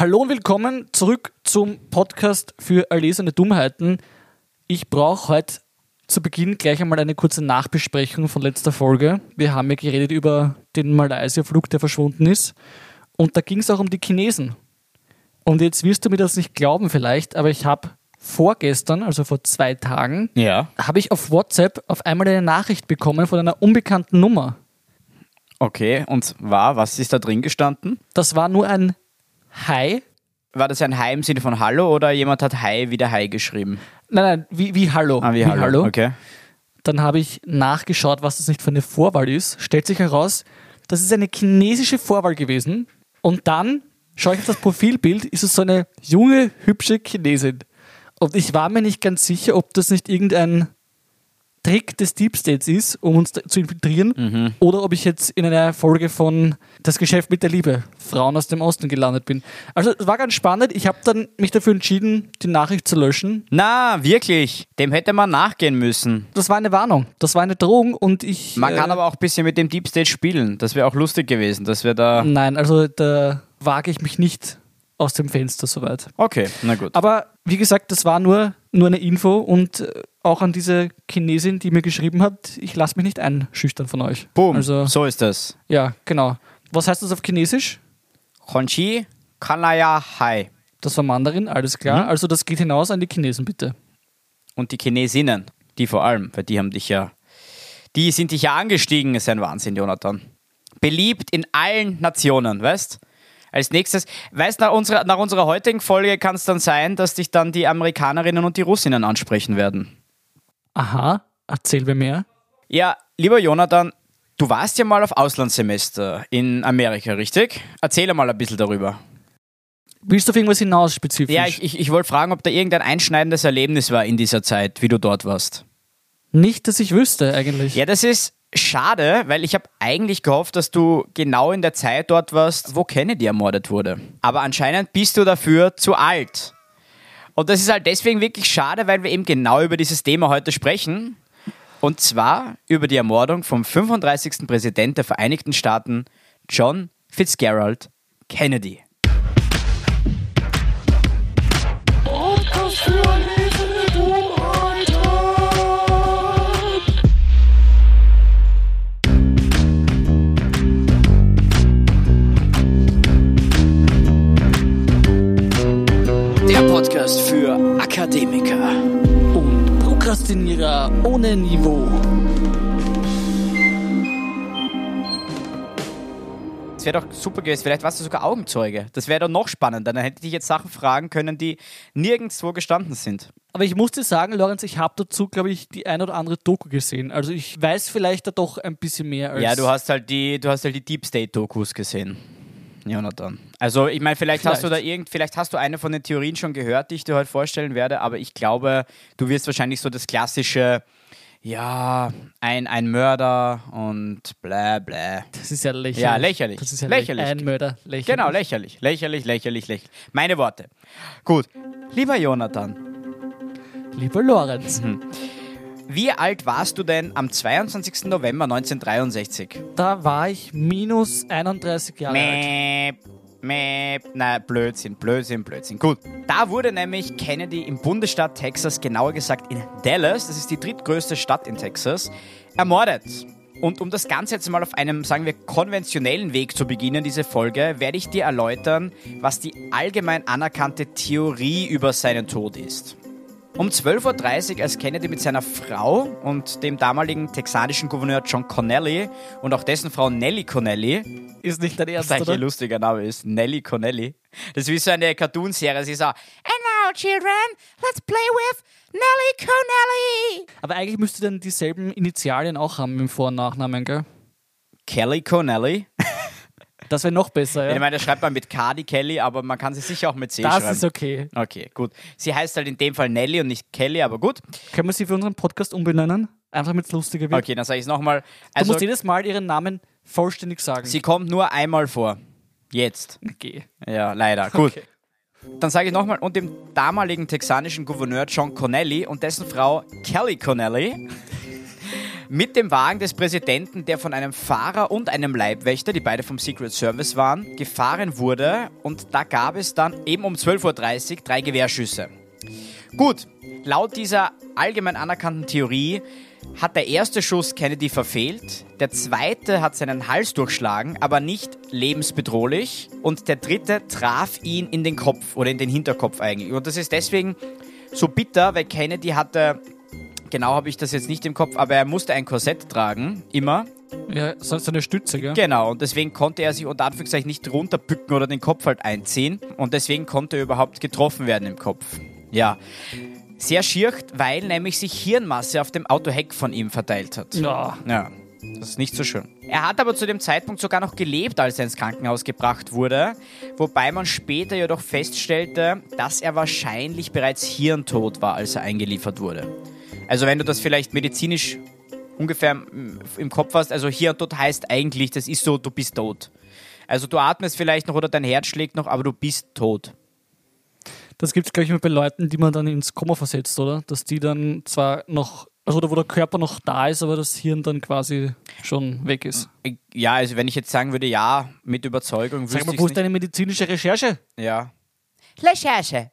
Hallo und willkommen zurück zum Podcast für erlesene Dummheiten. Ich brauche heute zu Beginn gleich einmal eine kurze Nachbesprechung von letzter Folge. Wir haben ja geredet über den Malaysia-Flug, der verschwunden ist. Und da ging es auch um die Chinesen. Und jetzt wirst du mir das nicht glauben vielleicht, aber ich habe vorgestern, also vor zwei Tagen, Ja. habe ich auf WhatsApp auf einmal eine Nachricht bekommen von einer unbekannten Nummer. Okay, und war, was ist da drin gestanden? Das war nur ein Hi. War das ein Hi im Sinne von Hallo oder jemand hat Hi wieder Hi geschrieben? Nein, nein, wie, wie Hallo. Ah, wie, Hallo. Okay. Dann habe ich nachgeschaut, was das nicht für eine Vorwahl ist. Stellt sich heraus, das ist eine chinesische Vorwahl gewesen. Und dann schaue ich auf das Profilbild, ist es so eine junge, hübsche Chinesin. Und ich war mir nicht ganz sicher, ob das nicht irgendein Trick des Deep States ist, um uns zu infiltrieren, oder ob ich jetzt in einer Folge von Das Geschäft mit der Liebe, Frauen aus dem Osten gelandet bin. Also es war ganz spannend. Ich habe dann mich dafür entschieden, die Nachricht zu löschen. Na, wirklich. Dem hätte man nachgehen müssen. Das war eine Warnung, das war eine Drohung und ich. Man äh, kann aber auch ein bisschen mit dem Deep State spielen. Das wäre auch lustig gewesen, dass wir da. Nein, also da wage ich mich nicht aus dem Fenster soweit. Okay, na gut. Aber wie gesagt, das war nur, nur eine Info und äh, auch an diese Chinesin, die mir geschrieben hat, ich lasse mich nicht einschüchtern von euch. Boom, Also, so ist das. ja, genau. Was heißt das auf Chinesisch? Honchi Kanaya Hai. Das war Mandarin, alles klar. Mhm. Also das geht hinaus an die Chinesen, bitte. Und die Chinesinnen, die vor allem, weil die haben dich ja. Die sind dich ja angestiegen, ist ein Wahnsinn, Jonathan. Beliebt in allen Nationen, weißt? Als nächstes, weißt nach unserer, nach unserer heutigen Folge kann es dann sein, dass dich dann die Amerikanerinnen und die Russinnen ansprechen werden. Aha, erzähl mir mehr. Ja, lieber Jonathan, du warst ja mal auf Auslandssemester in Amerika, richtig? Erzähle mal ein bisschen darüber. Willst du auf irgendwas hinaus spezifisch? Ja, ich, ich, ich wollte fragen, ob da irgendein einschneidendes Erlebnis war in dieser Zeit, wie du dort warst. Nicht, dass ich wüsste eigentlich. Ja, das ist schade, weil ich habe eigentlich gehofft, dass du genau in der Zeit dort warst, wo Kennedy ermordet wurde. Aber anscheinend bist du dafür zu alt. Und das ist halt deswegen wirklich schade, weil wir eben genau über dieses Thema heute sprechen. Und zwar über die Ermordung vom 35. Präsident der Vereinigten Staaten, John Fitzgerald Kennedy. Der wäre doch super gewesen. Vielleicht warst du sogar Augenzeuge. Das wäre doch noch spannender. Dann hätte ich dich jetzt Sachen fragen können, die nirgendwo gestanden sind. Aber ich muss dir sagen, Lorenz, ich habe dazu, glaube ich, die ein oder andere Doku gesehen. Also ich weiß vielleicht da doch ein bisschen mehr als. Ja, du hast halt die, du hast halt die Deep State Dokus gesehen. Jonathan. Also ich meine, vielleicht, hast du da Vielleicht. irgend, vielleicht hast du eine von den Theorien schon gehört, die ich dir heute vorstellen werde, aber ich glaube, du wirst wahrscheinlich so das klassische, ja, ein, ein Mörder und bla bla. Das ist ja lächerlich. Ja, lächerlich. Das ist ja Lächerlich. Ein Mörder. Lächerlich. Genau, lächerlich, lächerlich, lächerlich, lächerlich. Meine Worte. Gut. Lieber Jonathan, Lieber Lorenz, Mhm. wie alt warst du denn am 22. November 1963? da war ich minus 31 Jahre alt. Mäp, na, Blödsinn, Blödsinn, Blödsinn. Gut, da wurde nämlich Kennedy im Bundesstaat Texas, genauer gesagt in Dallas, das ist die drittgrößte Stadt in Texas, ermordet. Und um das Ganze jetzt mal auf einem, sagen wir, konventionellen Weg zu beginnen, diese Folge, werde ich dir erläutern, was die allgemein anerkannte Theorie über seinen Tod ist. Um 12.30 Uhr, als Kennedy mit seiner Frau und dem damaligen texanischen Gouverneur John Connelly und auch dessen Frau Nellie Connelly Ist nicht dein Ernst, was eigentlich ein lustiger Name ist. Nelly Connelly. Das ist wie so eine Cartoonserie. Sie ist so, and now, children, let's play with Nelly Connelly. Aber eigentlich müsste dann dieselben Initialien auch haben im Vor- und Nachnamen, gell? Kelly Connelly. Das wäre noch besser, Ich ja. meine, das schreibt man mit K, die Kelly, aber man kann sie sicher auch mit C Das schreiben. ist okay. Okay, gut. Sie heißt halt in dem Fall Nelly und nicht Kelly, aber gut. Können wir sie für unseren Podcast umbenennen? Einfach es lustiger wird. Okay, dann sage ich es nochmal. Du Also, musst jedes Mal ihren Namen vollständig sagen. sie kommt nur einmal vor. Jetzt. okay. Ja, leider. Gut. Okay. Dann sage ich nochmal, und dem damaligen texanischen Gouverneur John Connelly und dessen Frau Kelly Connelly mit dem Wagen des Präsidenten, der von einem Fahrer und einem Leibwächter, die beide vom Secret Service waren, gefahren wurde. Und da gab es dann eben um 12.30 Uhr drei Gewehrschüsse. Gut, laut dieser allgemein anerkannten Theorie hat der erste Schuss Kennedy verfehlt, der zweite hat seinen Hals durchschlagen, aber nicht lebensbedrohlich und der dritte traf ihn in den Kopf oder in den Hinterkopf eigentlich. Und das ist deswegen so bitter, weil Kennedy hatte, genau habe ich das jetzt nicht im Kopf, aber er musste ein Korsett tragen, immer. Ja, sonst eine Stütze, gell? Genau, und deswegen konnte er sich unter Anführungszeichen nicht runterbücken oder den Kopf halt einziehen und deswegen konnte er überhaupt getroffen werden im Kopf. Ja, sehr schier, weil nämlich sich Hirnmasse auf dem Autoheck von ihm verteilt hat. Ja. Ja, das ist nicht so schön. Er hat aber zu dem Zeitpunkt sogar noch gelebt, als er ins Krankenhaus gebracht wurde, wobei man später jedoch feststellte, dass er wahrscheinlich bereits hirntot war, als er eingeliefert wurde. Also wenn du das vielleicht medizinisch ungefähr im- im Kopf hast, also Hirntod heißt eigentlich, das ist so, du bist tot. Also du atmest vielleicht noch oder dein Herz schlägt noch, aber du bist tot. Das gibt es, glaube ich, immer bei Leuten, die man dann ins Koma versetzt, oder? Dass die dann zwar noch, also oder wo der Körper noch da ist, aber das Hirn dann quasi schon weg ist. Ja, also wenn ich jetzt sagen würde, ja, mit Überzeugung, Sag mal, wo ist deine medizinische Recherche? Ja. Recherche.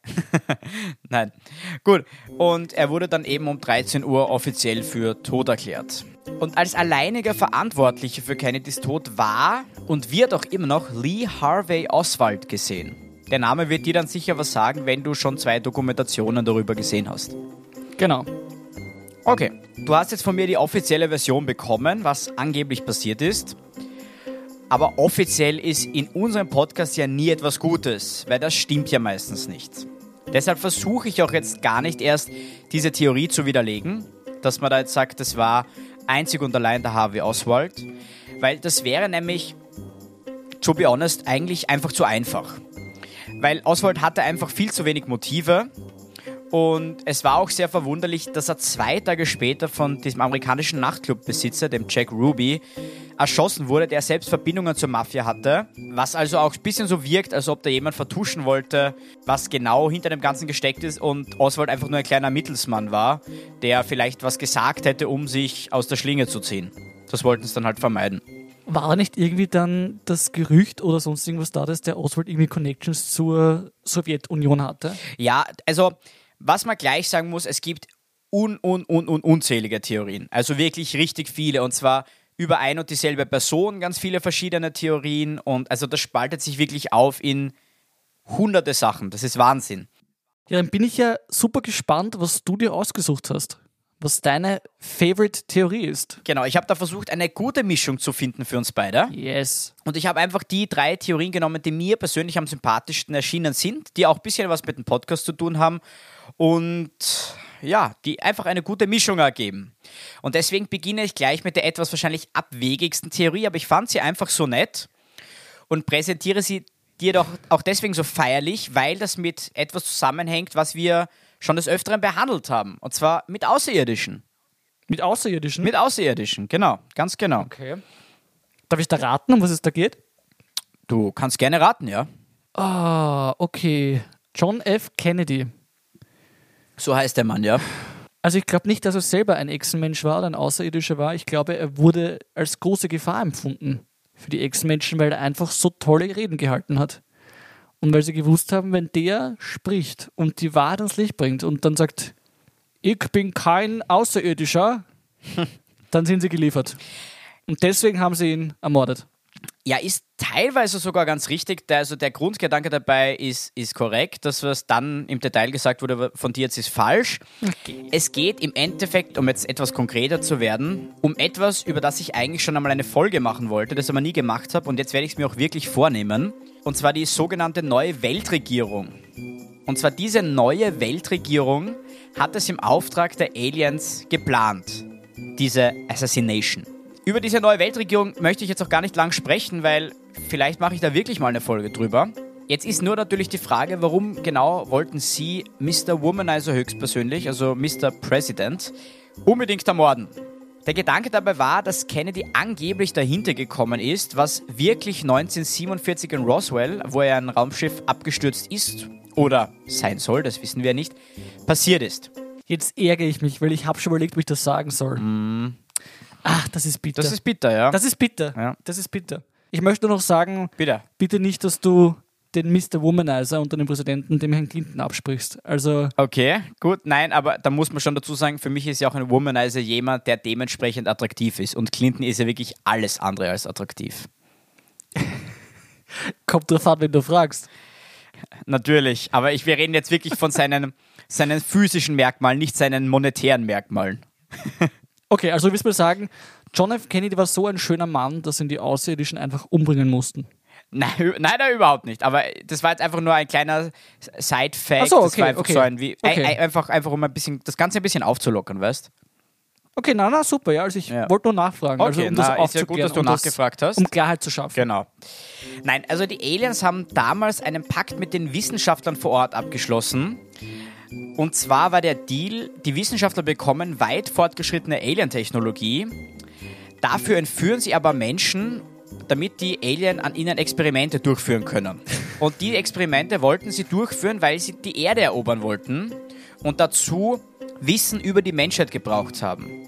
Nein. Gut. Und er wurde dann eben um 13 Uhr offiziell für tot erklärt. Und als alleiniger Verantwortlicher für Kennedys Tod war und wird auch immer noch Lee Harvey Oswald gesehen. Der Name wird dir dann sicher was sagen, wenn du schon zwei Dokumentationen darüber gesehen hast. Genau. Okay. Du hast jetzt von mir die offizielle Version bekommen, was angeblich passiert ist. Aber offiziell ist in unserem Podcast ja nie etwas Gutes, weil das stimmt ja meistens nicht. Deshalb versuche ich auch jetzt gar nicht erst diese Theorie zu widerlegen, dass man da jetzt sagt, das war einzig und allein der Harvey Oswald, weil das wäre nämlich, to be honest, eigentlich einfach zu einfach. Weil Oswald hatte einfach viel zu wenig Motive und es war auch sehr verwunderlich, dass er zwei Tage später von diesem amerikanischen Nachtclubbesitzer, dem Jack Ruby, erschossen wurde, der selbst Verbindungen zur Mafia hatte. Was also auch ein bisschen so wirkt, als ob da jemand vertuschen wollte, was genau hinter dem Ganzen gesteckt ist und Oswald einfach nur ein kleiner Mittelsmann war, der vielleicht was gesagt hätte, um sich aus der Schlinge zu ziehen. Das wollten sie dann halt vermeiden. War nicht irgendwie dann das Gerücht oder sonst irgendwas da, dass der Oswald irgendwie Connections zur Sowjetunion hatte? Ja, also was man gleich sagen muss, es gibt un, un, un, un, unzählige Theorien. Also wirklich richtig viele. Und zwar über ein und dieselbe Person, ganz viele verschiedene Theorien. Und also das spaltet sich wirklich auf in hunderte Sachen. Das ist Wahnsinn. Ja, dann bin ich ja super gespannt, was du dir ausgesucht hast. Was deine Favorite-Theorie ist. Genau, ich habe da versucht, eine gute Mischung zu finden für uns beide. Yes. Und ich habe einfach die drei Theorien genommen, die mir persönlich am sympathischsten erschienen sind, die auch ein bisschen was mit dem Podcast zu tun haben und ja, die einfach eine gute Mischung ergeben. Und deswegen beginne ich gleich mit der etwas wahrscheinlich abwegigsten Theorie, aber ich fand sie einfach so nett und präsentiere sie dir doch auch deswegen so feierlich, weil das mit etwas zusammenhängt, was wir schon des Öfteren behandelt haben. Und zwar mit Außerirdischen. Mit Außerirdischen? Mit Außerirdischen, genau, ganz genau. okay. Darf ich da raten, um was es da geht? Du kannst gerne raten, ja. Ah, okay. John F. Kennedy. So heißt der Mann, ja. Also ich glaube nicht, dass er selber ein Echsenmensch war oder ein Außerirdischer war. Ich glaube, er wurde als große Gefahr empfunden für die Echsenmenschen, weil er einfach so tolle Reden gehalten hat. Und weil sie gewusst haben, wenn der spricht und die Wahrheit ans Licht bringt und dann sagt, ich bin kein Außerirdischer, dann sind sie geliefert. Und deswegen haben sie ihn ermordet. Ja, ist teilweise sogar ganz richtig. Der, also der Grundgedanke dabei ist, ist korrekt. Das, was dann im Detail gesagt wurde von dir jetzt, ist falsch. Es geht im Endeffekt, um jetzt etwas konkreter zu werden, um etwas, über das ich eigentlich schon einmal eine Folge machen wollte, das aber nie gemacht habe. Und jetzt werde ich es mir auch wirklich vornehmen. Und zwar die sogenannte neue Weltregierung. Und zwar diese neue Weltregierung hat es im Auftrag der Aliens geplant. Diese Assassination. Über diese neue Weltregierung möchte ich jetzt auch gar nicht lang sprechen, weil vielleicht mache ich da wirklich mal eine Folge drüber. Jetzt ist nur natürlich die Frage, warum genau wollten Sie Mr. Womanizer höchstpersönlich, also Mr. President, unbedingt ermorden? Der Gedanke dabei war, dass Kennedy angeblich dahinter gekommen ist, was wirklich 1947 in Roswell, wo er ein Raumschiff abgestürzt ist oder sein soll, das wissen wir nicht, passiert ist. Jetzt ärgere ich mich, weil ich habe schon überlegt, ob ich das sagen soll. Ach, das ist bitter. Das ist bitter, ja. Das ist bitter. Ja. Das ist bitter. Ich möchte nur noch sagen, bitter. bitte nicht, dass du den Mr. Womanizer unter dem Präsidenten, dem Herrn Clinton, absprichst. Also, Okay, gut, nein, aber da muss man schon dazu sagen, für mich ist ja auch ein Womanizer jemand, der dementsprechend attraktiv ist. Und Clinton ist ja wirklich alles andere als attraktiv. kommt drauf an, wenn du fragst. Natürlich, aber ich, wir reden jetzt wirklich von seinen, seinen physischen Merkmalen, nicht seinen monetären Merkmalen. Okay, also willst du mal sagen, John F. Kennedy war so ein schöner Mann, dass ihn die Außerirdischen einfach umbringen mussten. Nein, nein, nein, überhaupt nicht. Aber das war jetzt einfach nur ein kleiner Side-Fact. So, das okay, war einfach okay. so ein wie, Okay. ein, ein, einfach, einfach um ein bisschen, das Ganze ein bisschen aufzulockern, weißt Okay, na, na, super, ja. Also ich Ja. wollte nur nachfragen. also, Okay, um das na, ist ja gut, dass du das- nachgefragt hast. Um Klarheit zu schaffen. Genau. Nein, also die Aliens haben damals einen Pakt mit den Wissenschaftlern vor Ort abgeschlossen. Und zwar war der Deal, die Wissenschaftler bekommen weit fortgeschrittene Alien-Technologie. Dafür entführen sie aber Menschen, damit die Alien an ihnen Experimente durchführen können. Und die Experimente wollten sie durchführen, weil sie die Erde erobern wollten und dazu Wissen über die Menschheit gebraucht haben.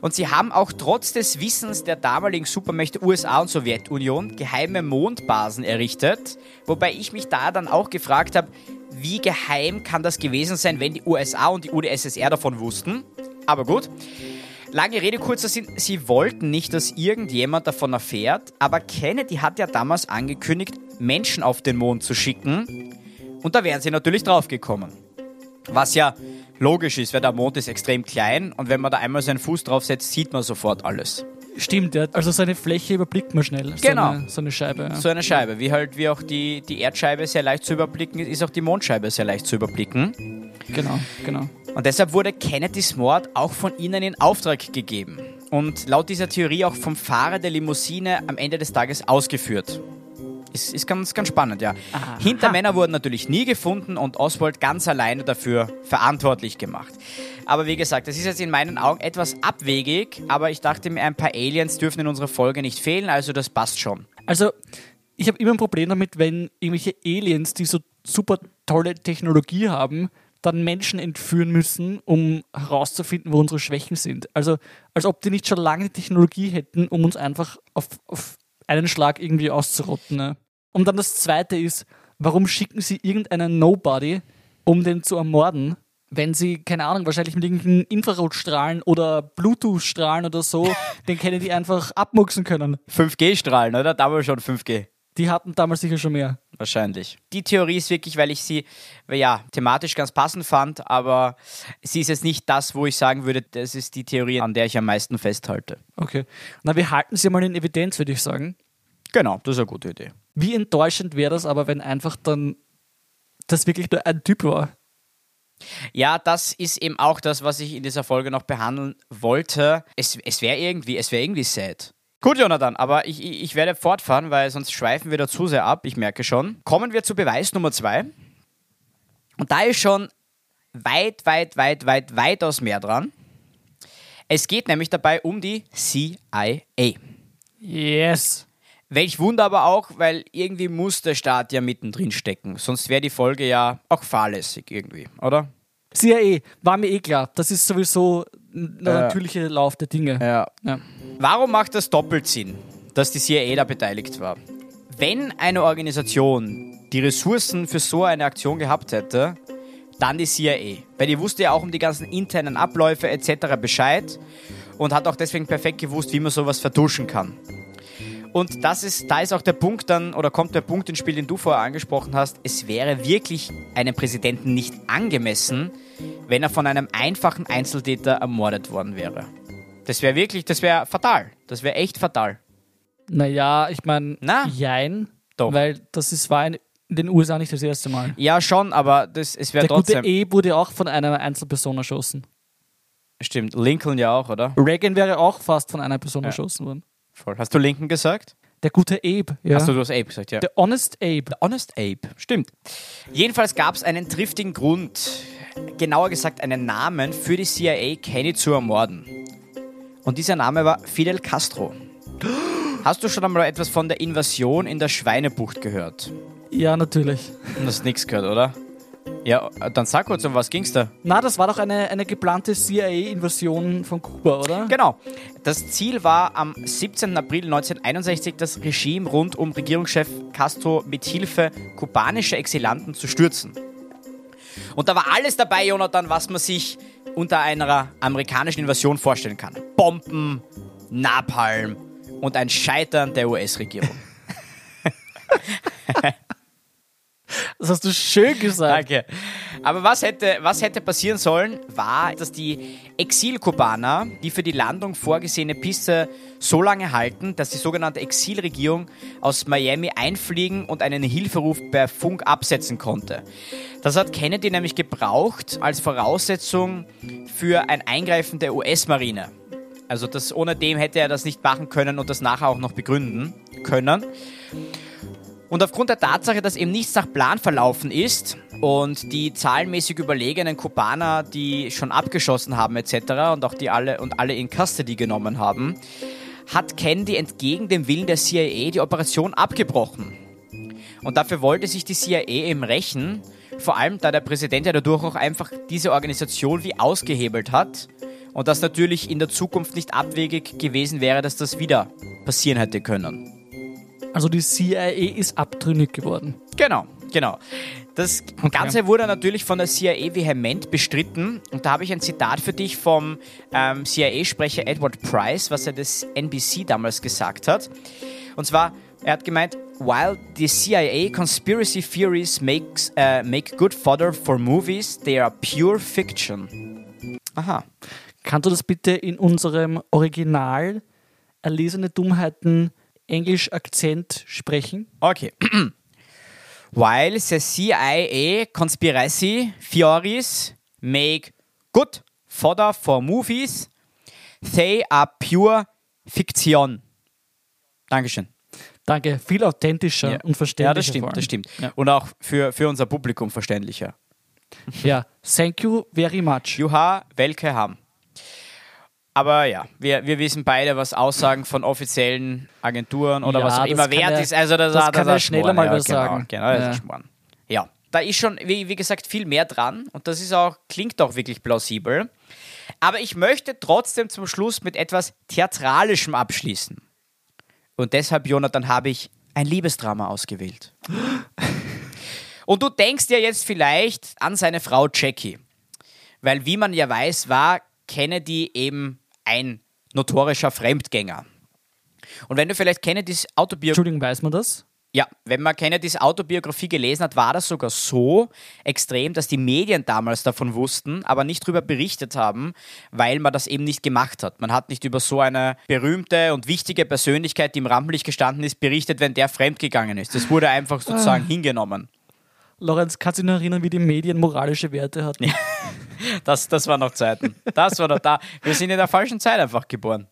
Und sie haben auch trotz des Wissens der damaligen Supermächte USA und Sowjetunion geheime Mondbasen errichtet. Wobei ich mich da dann auch gefragt habe, wie geheim kann das gewesen sein, wenn die USA und die UdSSR davon wussten. Aber gut. Lange Rede, kurzer Sinn, sie wollten nicht, dass irgendjemand davon erfährt, aber Kennedy hat ja damals angekündigt, Menschen auf den Mond zu schicken. Und da wären sie natürlich draufgekommen. Was ja logisch ist, weil der Mond ist extrem klein und wenn man da einmal seinen Fuß draufsetzt, sieht man sofort alles. Stimmt, ja. Also seine Fläche überblickt man schnell. Genau. So eine, so eine Scheibe. Ja. So eine Scheibe, wie halt wie auch die, die Erdscheibe sehr leicht zu überblicken ist, ist auch die Mondscheibe sehr leicht zu überblicken. Genau, genau. Und deshalb wurde Kennedys Mord auch von ihnen in Auftrag gegeben. Und laut dieser Theorie auch vom Fahrer der Limousine am Ende des Tages ausgeführt. Ist, ist ganz, ganz spannend, ja. Hintermänner wurden natürlich nie gefunden und Oswald ganz alleine dafür verantwortlich gemacht. Aber wie gesagt, das ist jetzt in meinen Augen etwas abwegig, aber ich dachte mir, ein paar Aliens dürfen in unserer Folge nicht fehlen, also das passt schon. Also, ich habe immer ein Problem damit, wenn irgendwelche Aliens, die so super tolle Technologie haben, dann Menschen entführen müssen, um herauszufinden, wo unsere Schwächen sind. Also, als ob die nicht schon lange die Technologie hätten, um uns einfach auf, auf einen Schlag irgendwie auszurotten. Ne? Und dann das Zweite ist, warum schicken sie irgendeinen Nobody, um den zu ermorden, wenn sie, keine Ahnung, wahrscheinlich mit irgendwelchen Infrarotstrahlen oder Bluetooth-Strahlen oder so, den kennen die einfach abmuxen können. 5G-Strahlen, oder? Damals schon 5G. Die hatten damals sicher schon mehr. Wahrscheinlich. Die Theorie ist wirklich, weil ich sie, ja, thematisch ganz passend fand, aber sie ist jetzt nicht das, wo ich sagen würde, das ist die Theorie, an der ich am meisten festhalte. Okay. Na, wir halten sie mal in Evidenz, würde ich sagen. Genau, das ist eine gute Idee. Wie enttäuschend wäre das aber, wenn einfach dann das wirklich nur ein Typ war? Ja, das ist eben auch das, was ich in dieser Folge noch behandeln wollte. Es, es wäre irgendwie, es wäre irgendwie sad. Gut, Jonathan, aber ich, ich ich werde fortfahren, weil sonst schweifen wir da zu sehr ab, ich merke schon. Kommen wir zu Beweis Nummer zwei. Und da ist schon weit, weit, weit, weit, weitaus mehr dran. Es geht nämlich dabei um die CIA. Yes. Welch Wunder aber auch, weil irgendwie muss der Staat ja mittendrin stecken. Sonst wäre die Folge ja auch fahrlässig irgendwie, oder? CIA, war mir eh klar. Das ist sowieso der natürliche Lauf der Dinge. Ja. Ja. Warum macht das doppelt Sinn, dass die CIA da beteiligt war? Wenn eine Organisation die Ressourcen für so eine Aktion gehabt hätte, dann die CIA. Weil die wusste ja auch um die ganzen internen Abläufe etc. Bescheid und hat auch deswegen perfekt gewusst, wie man sowas vertuschen kann. Und das ist, da ist auch der Punkt dann, oder kommt der Punkt ins Spiel, den du vorher angesprochen hast. Es wäre wirklich einem Präsidenten nicht angemessen, wenn er von einem einfachen Einzeltäter ermordet worden wäre. Das wäre wirklich, das wäre fatal. Das wäre echt fatal. Naja, ich meine, Na? jein. Doch. Weil das ist, war in, den USA nicht das erste Mal. Ja, schon, aber das, es wäre Der gute trotzdem. E wurde auch von einer Einzelperson erschossen. Stimmt, Lincoln ja auch, oder? Reagan wäre auch fast von einer Person erschossen worden. Voll. Hast du Lincoln gesagt? Der gute Abe, ja. Hast du, du hast Abe gesagt, ja. Der Honest Abe. Honest Abe, stimmt. Jedenfalls gab es einen triftigen Grund, genauer gesagt einen Namen für die CIA, Kenny zu ermorden. Und dieser Name war Fidel Castro. Hast du schon einmal etwas von der Invasion in der Schweinebucht gehört? Ja, natürlich. Du hast nichts gehört, oder? Ja, dann sag kurz, um was ging's da? Na, das war doch eine, eine geplante CIA-Invasion von Kuba, oder? Genau. Das Ziel war am 17. April 1961 das Regime rund um Regierungschef Castro mit Hilfe kubanischer Exilanten zu stürzen. Und da war alles dabei, Jonathan, was man sich unter einer amerikanischen Invasion vorstellen kann. Bomben, Napalm und ein Scheitern der US-Regierung. Das hast du schön gesagt. Danke. Aber was hätte, was hätte passieren sollen, war, dass die Exilkubaner die für die Landung vorgesehene Piste so lange halten, dass die sogenannte Exilregierung aus Miami einfliegen und einen Hilferuf per Funk absetzen konnte. Das hat Kennedy nämlich gebraucht als Voraussetzung für ein Eingreifen der US-Marine. Also das, ohne dem hätte er das nicht machen können und das nachher auch noch begründen können. Und aufgrund der Tatsache, dass eben nichts nach Plan verlaufen ist und die zahlenmäßig überlegenen Kubaner, die schon abgeschossen haben etc. und auch die alle und alle in Custody genommen haben, hat Kennedy entgegen dem Willen der CIA die Operation abgebrochen. Und dafür wollte sich die CIA eben rächen, vor allem da der Präsident ja dadurch auch einfach diese Organisation wie ausgehebelt hat und das natürlich in der Zukunft nicht abwegig gewesen wäre, dass das wieder passieren hätte können. Also die CIA ist abtrünnig geworden. Genau, genau. Das Ganze wurde natürlich von der CIA vehement bestritten. Und da habe ich ein Zitat für dich vom ähm, CIA-Sprecher Edward Price, was er das NBC damals gesagt hat. Und zwar, er hat gemeint, While the CIA conspiracy theories makes, uh, make good fodder for movies, they are pure fiction. Aha. Kannst du das bitte in unserem Original erlesene Dummheiten Englisch-Akzent sprechen? Okay. While the CIA conspiracy theories make good fodder for movies, they are pure fiction. Dankeschön. Danke, viel authentischer Ja. und verständlicher. Ja, das stimmt, das stimmt. Ja. Und auch für, für unser Publikum verständlicher. ja, thank you very much. Juha, welche haben. Aber ja, wir, wir wissen beide, was Aussagen von offiziellen Agenturen oder Ja, was auch das immer wert er- ist. Also das, das das kann er schneller mal ja, was genau, sagen. Genau, das Ja. ist Schmarrn. Ja, da ist schon, wie, wie gesagt, viel mehr dran und das ist auch, klingt auch wirklich plausibel. Aber ich möchte trotzdem zum Schluss mit etwas Theatralischem abschließen. Und deshalb, Jonathan, habe ich ein Liebesdrama ausgewählt. Und du denkst ja jetzt vielleicht an seine Frau Jackie. Weil, wie man ja weiß, war Kennedy eben ein notorischer Fremdgänger. Und wenn du vielleicht Kennedys Autobiografie Entschuldigung, weiß man das? ja, wenn man Kennedys Autobiografie gelesen hat, war das sogar so extrem, dass die Medien damals davon wussten, aber nicht darüber berichtet haben, weil man das eben nicht gemacht hat. Man hat nicht über so eine berühmte und wichtige Persönlichkeit, die im Rampenlicht gestanden ist, berichtet, wenn der fremdgegangen ist. Das wurde einfach sozusagen hingenommen. Lorenz, kannst du dich noch erinnern, wie die Medien moralische Werte hatten? Das, das war noch Zeiten. Das war noch da. Wir sind in der falschen Zeit einfach geboren.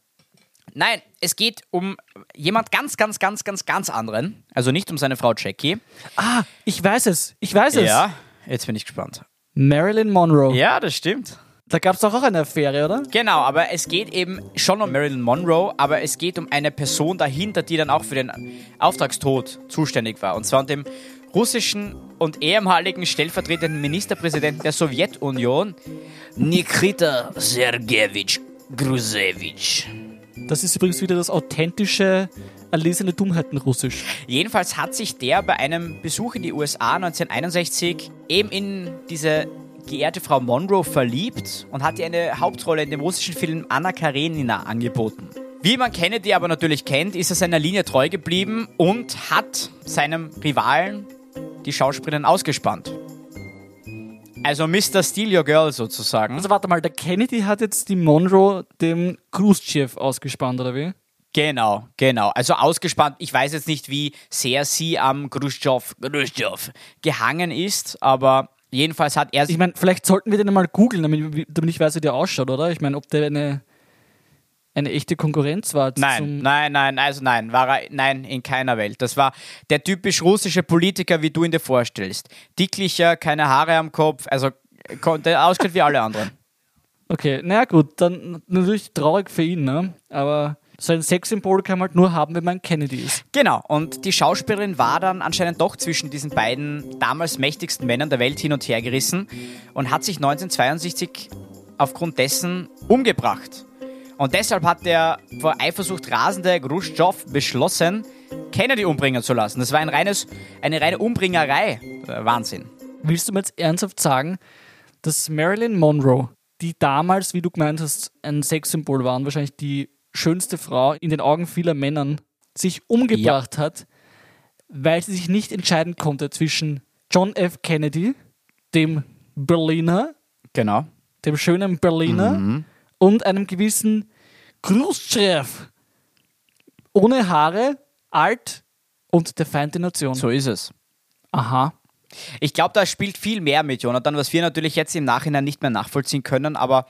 Nein, es geht um jemand ganz, ganz, ganz, ganz, ganz anderen. Also nicht um seine Frau Jackie. Ah, ich weiß es. Ich weiß es. Ja, jetzt bin ich gespannt. Marilyn Monroe. Ja, das stimmt. Da gab es doch auch eine Affäre, oder? Genau, aber es geht eben schon um Marilyn Monroe, aber es geht um eine Person dahinter, die dann auch für den Auftragstod zuständig war. Und zwar um dem russischen und ehemaligen stellvertretenden Ministerpräsidenten der Sowjetunion, Nikita Sergejewitsch Grusevich. Das ist übrigens wieder das authentische, erlesene Dummheiten Russisch. Jedenfalls hat sich der bei einem Besuch in die USA 1961 eben in diese geehrte Frau Monroe verliebt und hat ihr eine Hauptrolle in dem russischen Film Anna Karenina angeboten. Wie man Kennedy aber natürlich kennt, ist er seiner Linie treu geblieben und hat seinem Rivalen die Schauspielerin ausgespannt. Also Mr. Steal Your Girl sozusagen. Also warte mal, der Kennedy hat jetzt die Monroe dem Khrushchev ausgespannt, oder wie? Genau, genau. Also ausgespannt. Ich weiß jetzt nicht, wie sehr sie am Khrushchev, Khrushchev gehangen ist, aber jedenfalls hat er Ich meine, vielleicht sollten wir den mal googeln, damit, damit ich weiß, wie der ausschaut, oder? Ich meine, ob der eine, eine echte Konkurrenz war. Nein, nein, nein, also nein, war er, nein, in keiner Welt. Das war der typisch russische Politiker, wie du ihn dir vorstellst. Dicklicher, keine Haare am Kopf, also konnte ausgeschaut wie alle anderen. Okay, naja gut, dann natürlich traurig für ihn, ne? Aber so ein Sexsymbol kann man halt nur haben, wenn man Kennedy ist. Genau, und die Schauspielerin war dann anscheinend doch zwischen diesen beiden damals mächtigsten Männern der Welt hin und her gerissen und hat sich 1962 aufgrund dessen umgebracht. Und deshalb hat der vor Eifersucht rasende Khrushchev beschlossen, Kennedy umbringen zu lassen. Das war ein reines, eine reine Umbringerei. Äh, Wahnsinn. Willst du mir jetzt ernsthaft sagen, dass Marilyn Monroe, die damals, wie du gemeint hast, ein Sexsymbol war und wahrscheinlich die schönste Frau in den Augen vieler Männern, sich umgebracht hat, weil sie sich nicht entscheiden konnte zwischen John F. Kennedy, dem Berliner, Genau. dem schönen Berliner und einem gewissen Khrushchev. Ohne Haare, alt und der Feind der Nation. So ist es. Aha. Ich glaube, da spielt viel mehr mit Jonathan, was wir natürlich jetzt im Nachhinein nicht mehr nachvollziehen können, aber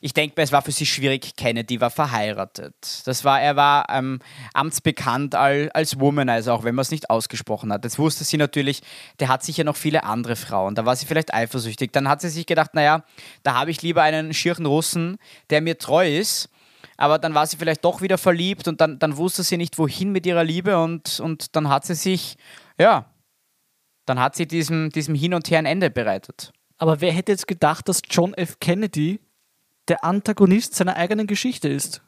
ich denke mir, es war für sie schwierig. Kennedy war verheiratet. Das war, er war ähm, amtsbekannt als, als Womanizer, auch wenn man es nicht ausgesprochen hat. Jetzt wusste sie natürlich, der hat sicher noch viele andere Frauen. Da war sie vielleicht eifersüchtig. Dann hat sie sich gedacht, naja, da habe ich lieber einen schirchen Russen, der mir treu ist. Aber dann war sie vielleicht doch wieder verliebt und dann, dann wusste sie nicht, wohin mit ihrer Liebe und, und dann hat sie sich, ja, dann hat sie diesem, diesem Hin und Her ein Ende bereitet. Aber wer hätte jetzt gedacht, dass John F. Kennedy der Antagonist seiner eigenen Geschichte ist?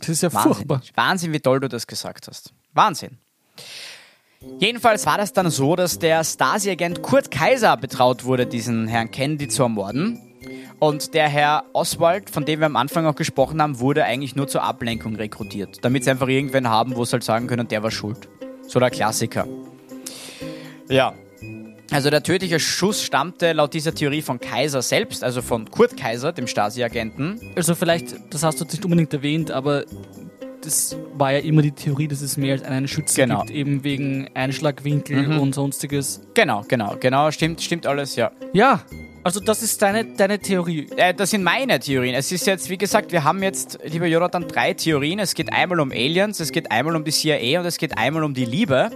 Das ist ja Wahnsinn. furchtbar. Wahnsinn, wie toll du das gesagt hast. Wahnsinn. Jedenfalls war das dann so, dass der Stasi-Agent Kurt Kaiser betraut wurde, diesen Herrn Kennedy zu ermorden. Und der Herr Oswald, von dem wir am Anfang auch gesprochen haben, wurde eigentlich nur zur Ablenkung rekrutiert. Damit sie einfach irgendwen haben, wo sie halt sagen können, der war schuld. So der Klassiker. Ja. Also der tödliche Schuss stammte laut dieser Theorie von Kaiser selbst, also von Kurt Kaiser, dem Stasi-Agenten. Also vielleicht, das hast du nicht unbedingt erwähnt, aber das war ja immer die Theorie, dass es mehr als einen Schützen Genau. gibt, eben wegen Einschlagwinkel und sonstiges. Genau, genau, genau, stimmt, stimmt alles, ja. Ja, also das ist deine, deine Theorie. Äh, das sind meine Theorien. Es ist jetzt, wie gesagt, wir haben jetzt, lieber Jonathan, drei Theorien. Es geht einmal um Aliens, es geht einmal um die CIA und es geht einmal um die Liebe.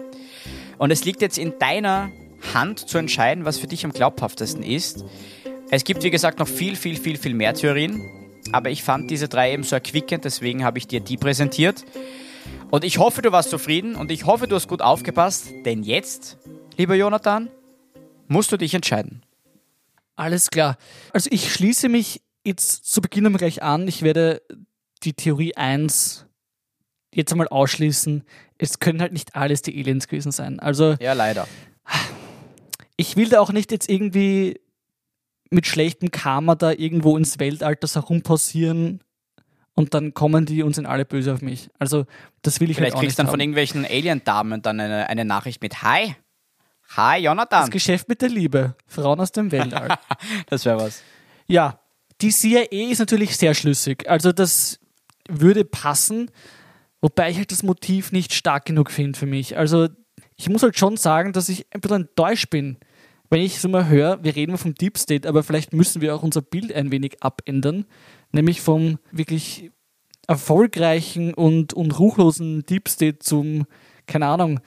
Und es liegt jetzt in deiner Hand zu entscheiden, was für dich am glaubhaftesten ist. Es gibt, wie gesagt, noch viel, viel, viel, viel mehr Theorien. Aber ich fand diese drei eben so erquickend, deswegen habe ich dir die präsentiert. Und ich hoffe, du warst zufrieden und ich hoffe, du hast gut aufgepasst, denn jetzt, lieber Jonathan, musst du dich entscheiden. Alles klar. Also ich schließe mich jetzt zu Beginn gleich an. Ich werde die Theorie 1 jetzt einmal ausschließen. Es können halt nicht alles die Aliens gewesen sein. Also Ja, leider. Ich will da auch nicht jetzt irgendwie mit schlechtem Karma da irgendwo ins Weltall das herumpausieren und dann kommen die und sind alle böse auf mich. Also das will ich Vielleicht halt auch kriegst nicht du dann von haben. irgendwelchen Alien-Damen dann eine, eine Nachricht mit Hi. Hi, Jonathan. Das Geschäft mit der Liebe. Frauen aus dem Weltall. Das wäre was. Ja, die CIA ist natürlich sehr schlüssig. Also das würde passen, wobei ich halt das Motiv nicht stark genug finde für mich. Also ich muss halt schon sagen, dass ich ein bisschen enttäuscht bin, wenn ich so mal höre, wir reden vom Deep State, aber vielleicht müssen wir auch unser Bild ein wenig abändern, nämlich vom wirklich erfolgreichen und, und ruchlosen Deep State zum, keine Ahnung,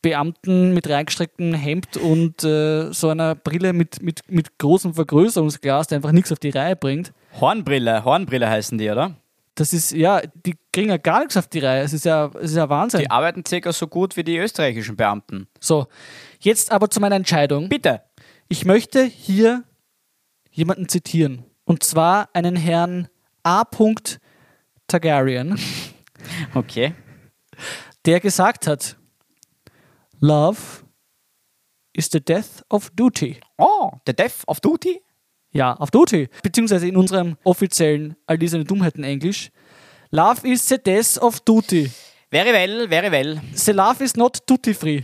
Beamten mit reingestrecktem Hemd und äh, so einer Brille mit, mit, mit großem Vergrößerungsglas, der einfach nichts auf die Reihe bringt. Hornbrille, Hornbrille heißen die, oder? Das ist, ja, die kriegen ja gar nichts auf die Reihe. Es ist ja, es ist ja Wahnsinn. Die arbeiten circa so gut wie die österreichischen Beamten. So, jetzt aber zu meiner Entscheidung. Bitte. Ich möchte hier jemanden zitieren. Und zwar einen Herrn A. Targaryen, Okay. der gesagt hat, Love is the death of duty. Oh, the Death of Duty? Ja, auf Duty. Beziehungsweise in unserem offiziellen All diese Dummheiten Englisch. Love is the death of duty. Very well, very well. The love is not duty free.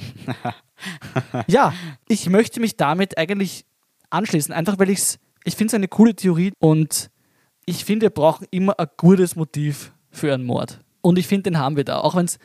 ja, ich möchte mich damit eigentlich anschließen, einfach weil ich's, ich finde es eine coole Theorie und ich finde, wir brauchen immer ein gutes Motiv für einen Mord. Und ich finde, den haben wir da. Auch wenn es,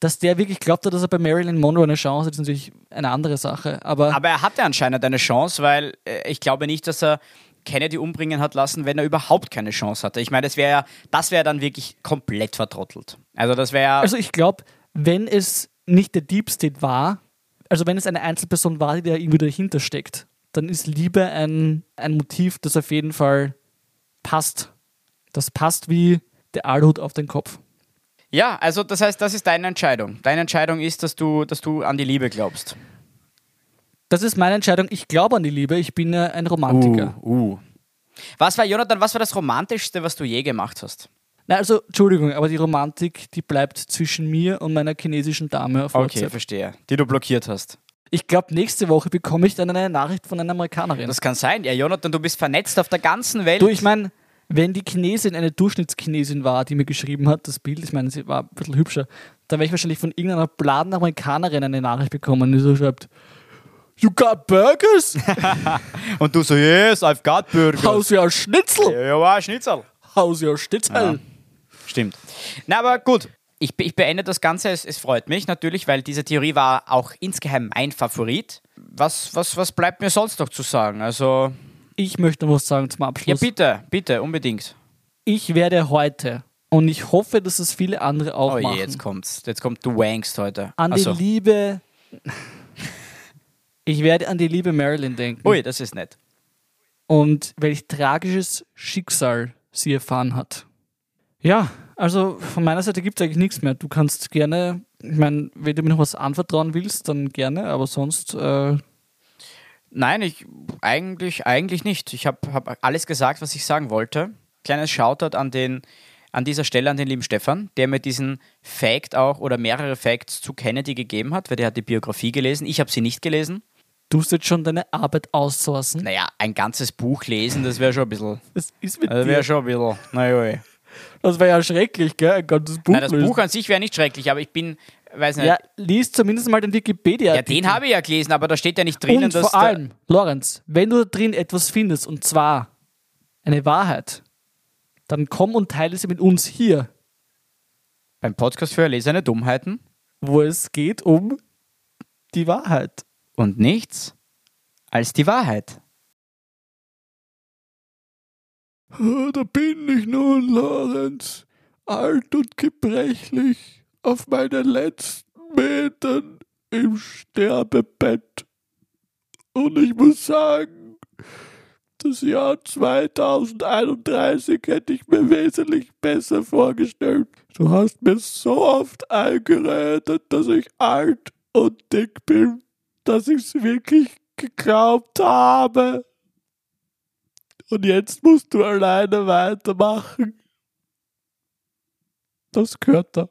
dass der wirklich glaubt hat, dass er bei Marilyn Monroe eine Chance hat, ist natürlich eine andere Sache. Aber, Aber er hatte anscheinend eine Chance, weil äh, ich glaube nicht, dass er Kennedy umbringen hat lassen, wenn er überhaupt keine Chance hatte. Ich meine, das wäre ja, das wäre dann wirklich komplett vertrottelt. Also das wäre also ich glaube, wenn es nicht der Deep State war, also wenn es eine Einzelperson war, die da irgendwie dahinter steckt, dann ist Liebe ein, ein Motiv, das auf jeden Fall passt. Das passt wie der Aluhut auf den Kopf. Ja, also das heißt, das ist deine Entscheidung. Deine Entscheidung ist, dass du, dass du an die Liebe glaubst. Das ist meine Entscheidung. Ich glaube an die Liebe. Ich bin äh, ein Romantiker. Uh, uh. Was war, Jonathan, was war das Romantischste, was du je gemacht hast? Na, also, Entschuldigung, aber die Romantik, die bleibt zwischen mir und meiner chinesischen Dame auf Okay, WhatsApp. verstehe. Die du blockiert hast. Ich glaube, nächste Woche bekomme ich dann eine Nachricht von einer Amerikanerin. Das kann sein. Ja, Jonathan, du bist vernetzt auf der ganzen Welt. du, ich meine, wenn die Chinesin eine Durchschnittschinesin war, die mir geschrieben hat, das Bild, ich meine, sie war ein bisschen hübscher, dann werde ich wahrscheinlich von irgendeiner bladen Amerikanerin eine Nachricht bekommen, die so schreibt, You got burgers? Und du so, yes, I've got burgers. How's your Schnitzel? Ja, ja, war Schnitzel. How's your Schnitzel? Ja. Stimmt. Na, aber gut. Ich, ich beende das Ganze. Es, es freut mich natürlich, weil diese Theorie war auch insgeheim mein Favorit. Was, was, was bleibt mir sonst noch zu sagen? Also, Ich möchte noch was sagen zum ja, Abschluss. bitte, bitte, unbedingt. ich werde heute, und ich hoffe, dass es viele andere auch Oh je, machen, jetzt kommt's. Jetzt kommt du wankst heute. an Also, die Liebe. Ich werde an die liebe Marilyn denken. ui, das ist nett. und welch tragisches Schicksal sie erfahren hat. Ja, also von meiner Seite gibt es eigentlich nichts mehr. Du kannst gerne, ich meine, wenn du mir noch was anvertrauen willst, dann gerne, aber sonst, äh, Nein, ich eigentlich, eigentlich nicht. Ich habe hab alles gesagt, was ich sagen wollte. Kleines Shoutout an den an dieser Stelle an den lieben Stefan, der mir diesen Fact auch oder mehrere Facts zu Kennedy gegeben hat, weil der hat die Biografie gelesen. Ich habe sie nicht gelesen. du jetzt schon deine Arbeit aussourcen. Naja, ein ganzes Buch lesen, das wäre schon ein bisschen. Das ist mit Das wäre schon ein bisschen. Naja, Das wäre ja schrecklich, gell? Ein ganzes Buch. Nein, das lesen. Buch an sich wäre nicht schrecklich, aber ich bin, weiß nicht. Ja, lies zumindest mal den Wikipedia. Ja, den habe ich ja gelesen, aber da steht ja nicht drinnen, Und dass. vor allem, Lorenz, wenn du da drin etwas findest, und zwar eine Wahrheit, dann komm und teile sie mit uns hier, beim Podcast für erlesene Dummheiten wo es geht um die Wahrheit. und nichts als die Wahrheit. Da bin ich nun, Lorenz, alt und gebrechlich, auf meinen letzten Metern im Sterbebett. Und ich muss sagen, das Jahr 2031 hätte ich mir wesentlich besser vorgestellt. Du hast mir so oft eingeredet, dass ich alt und dick bin, dass ich es wirklich geglaubt habe. Und jetzt musst du alleine weitermachen. Das gehört da.